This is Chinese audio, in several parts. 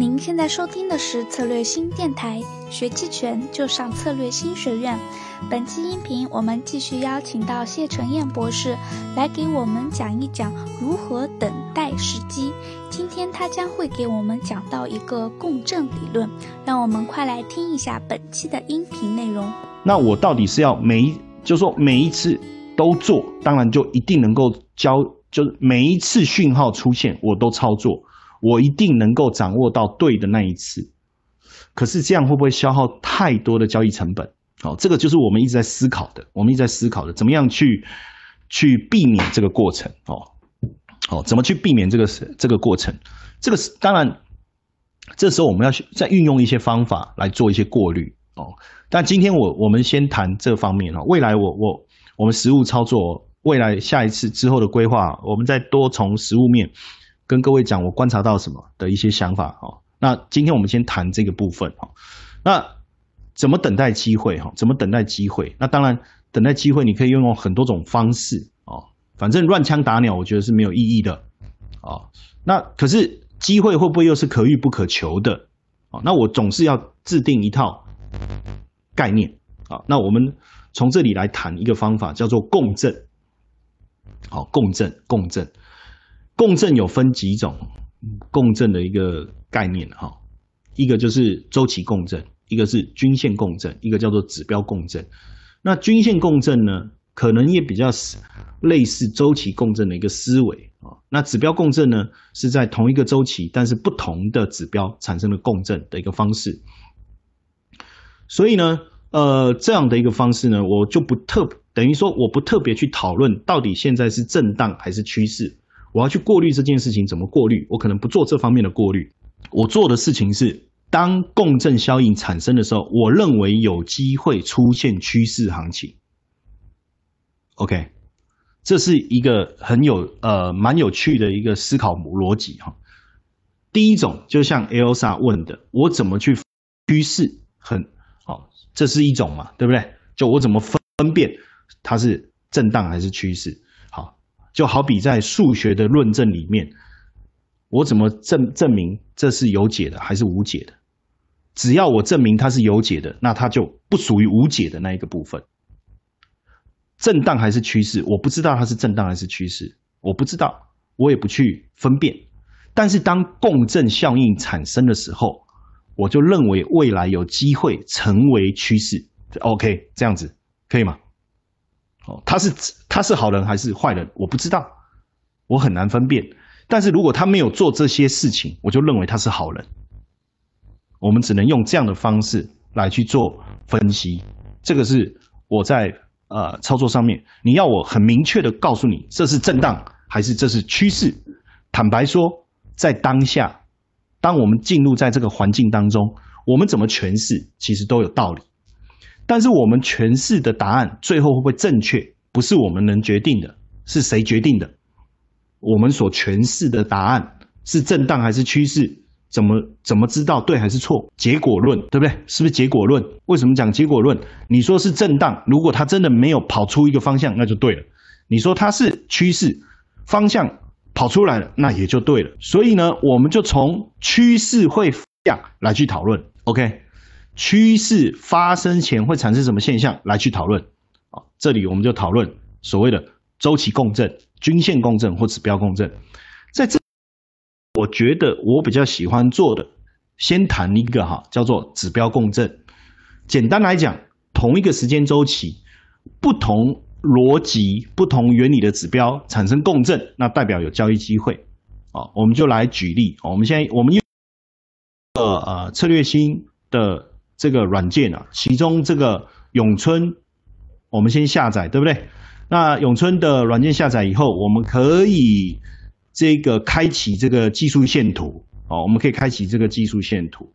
您现在收听的是策略新电台，学期权就上策略新学院。本期音频我们继续邀请到谢承彦博士来给我们讲一讲如何等待时机。今天他将会给我们讲到一个共振理论，让我们快来听一下本期的音频内容。那我到底是要每一，就说每一次都做，当然就一定能够教，就是每一次讯号出现我都操作，我一定能够掌握到对的那一次。可是这样会不会消耗太多的交易成本？好，这个就是我们一直在思考的，我们一直在思考的，怎么样去去避免这个过程？哦，哦，怎么去避免这个这个过程？这个是当然，这时候我们要去再运用一些方法来做一些过滤哦。但今天我我们先谈这方面哦，未来我我我们实物操作，未来下一次之后的规划，我们再多从实物面跟各位讲我观察到什么的一些想法哦。那今天我们先谈这个部分哈，那。怎么等待机会？哈，怎么等待机会？那当然，等待机会你可以运用很多种方式哦。反正乱枪打鸟，我觉得是没有意义的啊。那可是机会会不会又是可遇不可求的？啊，那我总是要制定一套概念啊。那我们从这里来谈一个方法，叫做共振。好，共振，共振，共振有分几种？共振的一个概念哈，一个就是周期共振。一个是均线共振，一个叫做指标共振。那均线共振呢，可能也比较类似周期共振的一个思维啊。那指标共振呢，是在同一个周期，但是不同的指标产生的共振的一个方式。所以呢，呃，这样的一个方式呢，我就不特等于说我不特别去讨论到底现在是震荡还是趋势，我要去过滤这件事情怎么过滤，我可能不做这方面的过滤。我做的事情是。当共振效应产生的时候，我认为有机会出现趋势行情。OK，这是一个很有呃蛮有趣的一个思考逻辑哈。第一种就像 Elsa 问的，我怎么去趋势？很好，这是一种嘛，对不对？就我怎么分辨它是震荡还是趋势？就好比在数学的论证里面，我怎么证证明这是有解的还是无解的？只要我证明它是有解的，那它就不属于无解的那一个部分。震荡还是趋势，我不知道它是震荡还是趋势，我不知道，我也不去分辨。但是当共振效应产生的时候，我就认为未来有机会成为趋势。OK，这样子可以吗？哦，他是他是好人还是坏人，我不知道，我很难分辨。但是如果他没有做这些事情，我就认为他是好人。我们只能用这样的方式来去做分析，这个是我在呃操作上面，你要我很明确的告诉你这是震荡还是这是趋势。坦白说，在当下，当我们进入在这个环境当中，我们怎么诠释其实都有道理，但是我们诠释的答案最后会不会正确，不是我们能决定的，是谁决定的？我们所诠释的答案是震荡还是趋势？怎么怎么知道对还是错？结果论对不对？是不是结果论？为什么讲结果论？你说是震荡，如果它真的没有跑出一个方向，那就对了。你说它是趋势，方向跑出来了，那也就对了。所以呢，我们就从趋势会向来去讨论。OK，趋势发生前会产生什么现象来去讨论？啊，这里我们就讨论所谓的周期共振、均线共振或指标共振，在这。我觉得我比较喜欢做的，先谈一个哈，叫做指标共振。简单来讲，同一个时间周期，不同逻辑、不同原理的指标产生共振，那代表有交易机会。啊，我们就来举例。我们现在我们用呃呃策略新的这个软件啊，其中这个永春，我们先下载，对不对？那永春的软件下载以后，我们可以。这个开启这个技术线图哦，我们可以开启这个技术线图。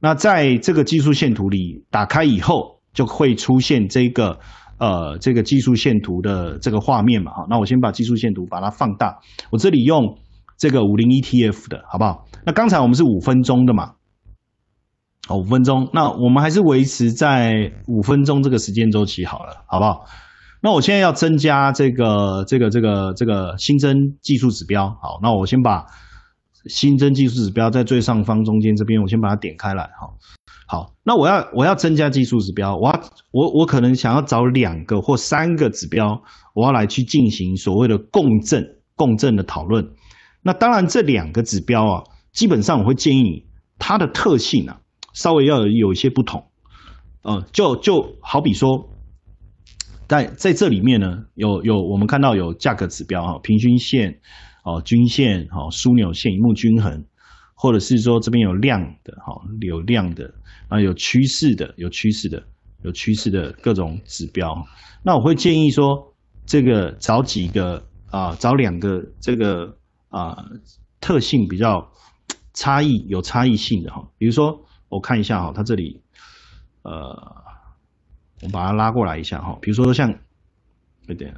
那在这个技术线图里打开以后，就会出现这个呃这个技术线图的这个画面嘛。哈，那我先把技术线图把它放大。我这里用这个五零 ETF 的好不好？那刚才我们是五分钟的嘛？哦，五分钟。那我们还是维持在五分钟这个时间周期好了，好不好？那我现在要增加这个这个这个这个新增技术指标，好，那我先把新增技术指标在最上方中间这边，我先把它点开来哈。好，那我要我要增加技术指标，我要我我可能想要找两个或三个指标，我要来去进行所谓的共振共振的讨论。那当然这两个指标啊，基本上我会建议你它的特性啊，稍微要有有一些不同。呃，就就好比说，在在这里面呢，有有我们看到有价格指标啊，平均线哦，均线哦，枢纽线一目均衡，或者是说这边有量的哈，有量的。啊，有趋势的，有趋势的，有趋势的各种指标。那我会建议说，这个找几个啊，找两个这个啊特性比较差异有差异性的哈。比如说，我看一下哈，它这里呃，我把它拉过来一下哈。比如说像有点，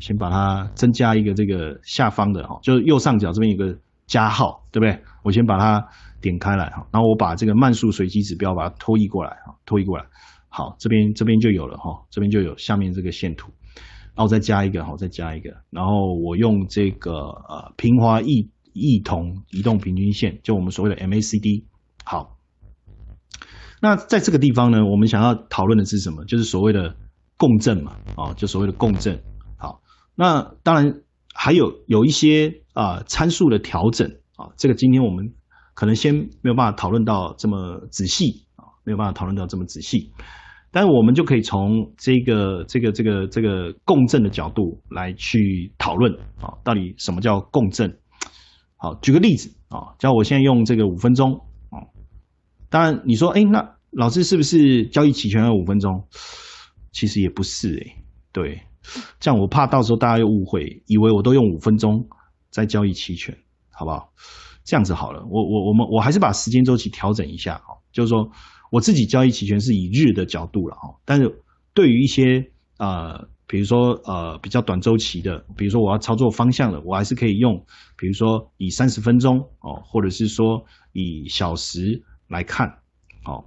先把它增加一个这个下方的哈，就是右上角这边有个加号，对不对？我先把它。点开来哈，然后我把这个慢速随机指标把它拖移过来哈，拖移过来，好，这边这边就有了哈，这边就有下面这个线图，然后再加一个哈，再加一个，然后我用这个呃平滑异异同移动平均线，就我们所谓的 MACD，好，那在这个地方呢，我们想要讨论的是什么？就是所谓的共振嘛，啊，就所谓的共振，好，那当然还有有一些啊参数的调整啊，这个今天我们。可能先没有办法讨论到这么仔细啊，没有办法讨论到这么仔细，但是我们就可以从这个这个这个这个共振的角度来去讨论啊，到底什么叫共振？好，举个例子啊，叫我现在用这个五分钟，当然你说，哎，那老师是不是交易期权要五分钟？其实也不是哎，对，这样我怕到时候大家又误会，以为我都用五分钟在交易期权，好不好？这样子好了，我我我们我还是把时间周期调整一下哈，就是说我自己交易期权是以日的角度了哈，但是对于一些呃，比如说呃比较短周期的，比如说我要操作方向的，我还是可以用，比如说以三十分钟哦，或者是说以小时来看，好，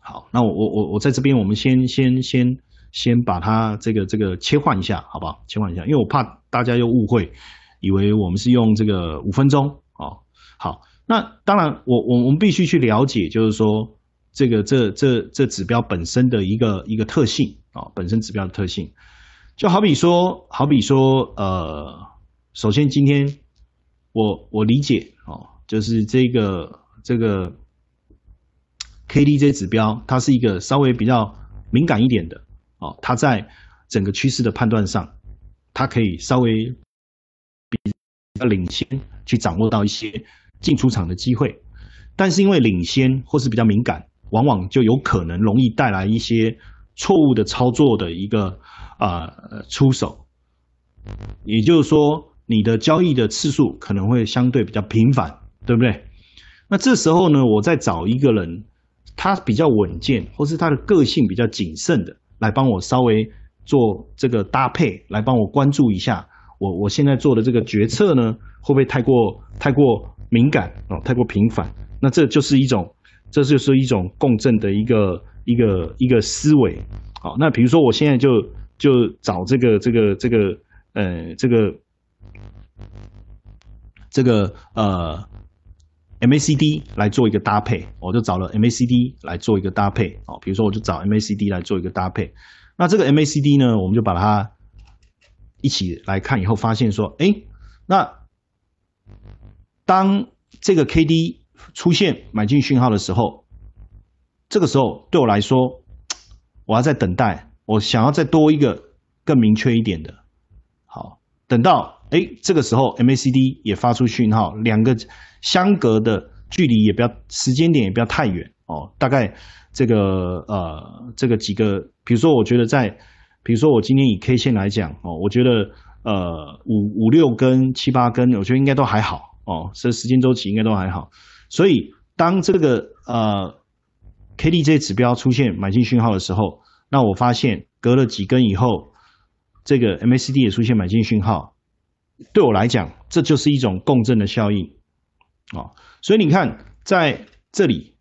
好，那我我我我在这边我们先先先先把它这个这个切换一下，好不好？切换一下，因为我怕大家又误会。以为我们是用这个五分钟哦，好，那当然我我我们必须去了解，就是说这个这这这指标本身的一个一个特性啊，本身指标的特性，就好比说，好比说，呃，首先今天我我理解哦，就是这个这个 K D J 指标，它是一个稍微比较敏感一点的哦，它在整个趋势的判断上，它可以稍微。比较领先，去掌握到一些进出场的机会，但是因为领先或是比较敏感，往往就有可能容易带来一些错误的操作的一个啊出手，也就是说，你的交易的次数可能会相对比较频繁，对不对？那这时候呢，我再找一个人，他比较稳健，或是他的个性比较谨慎的，来帮我稍微做这个搭配，来帮我关注一下。我我现在做的这个决策呢，会不会太过太过敏感哦，太过频繁？那这就是一种，这就是一种共振的一个一个一个思维。好，那比如说我现在就就找这个这个这个呃这个这个呃 MACD 来做一个搭配，我就找了 MACD 来做一个搭配。哦，比如说我就找 MACD 来做一个搭配。那这个 MACD 呢，我们就把它。一起来看以后，发现说，哎，那当这个 K D 出现买进讯号的时候，这个时候对我来说，我要再等待，我想要再多一个更明确一点的。好，等到哎这个时候 M A C D 也发出讯号，两个相隔的距离也不要时间点也不要太远哦，大概这个呃这个几个，比如说我觉得在。比如说，我今天以 K 线来讲哦，我觉得呃五五六根、七八根，我觉得应该都还好哦，这时间周期应该都还好。所以当这个呃 K D 这些指标出现买进讯号的时候，那我发现隔了几根以后，这个 M A C D 也出现买进讯号，对我来讲，这就是一种共振的效应啊。所以你看，在这里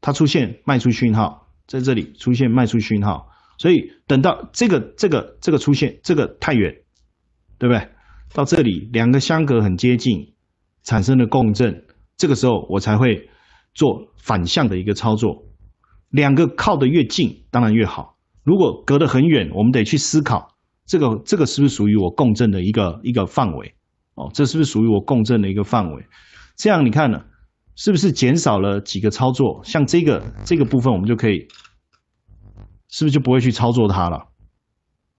它出现卖出讯号，在这里出现卖出讯号。所以等到这个这个这个出现，这个太远，对不对？到这里两个相隔很接近，产生了共振，这个时候我才会做反向的一个操作。两个靠得越近，当然越好。如果隔得很远，我们得去思考，这个这个是不是属于我共振的一个一个范围？哦，这是不是属于我共振的一个范围？这样你看呢，是不是减少了几个操作？像这个这个部分，我们就可以，是不是就不会去操作它了？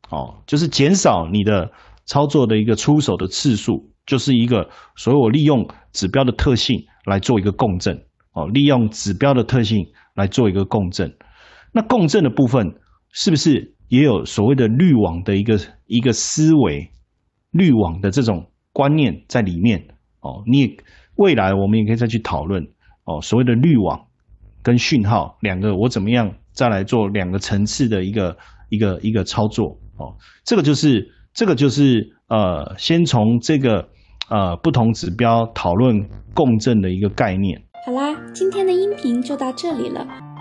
哦，就是减少你的操作的一个出手的次数，就是一个所以我利用指标的特性来做一个共振。哦，利用指标的特性。来做一个共振，那共振的部分是不是也有所谓的滤网的一个一个思维，滤网的这种观念在里面？哦，你未来我们也可以再去讨论哦，所谓的滤网跟讯号两个，我怎么样再来做两个层次的一个一个一个操作？哦，这个就是这个就是呃，先从这个呃不同指标讨论共振的一个概念。好啦，今天的音频就到这里了。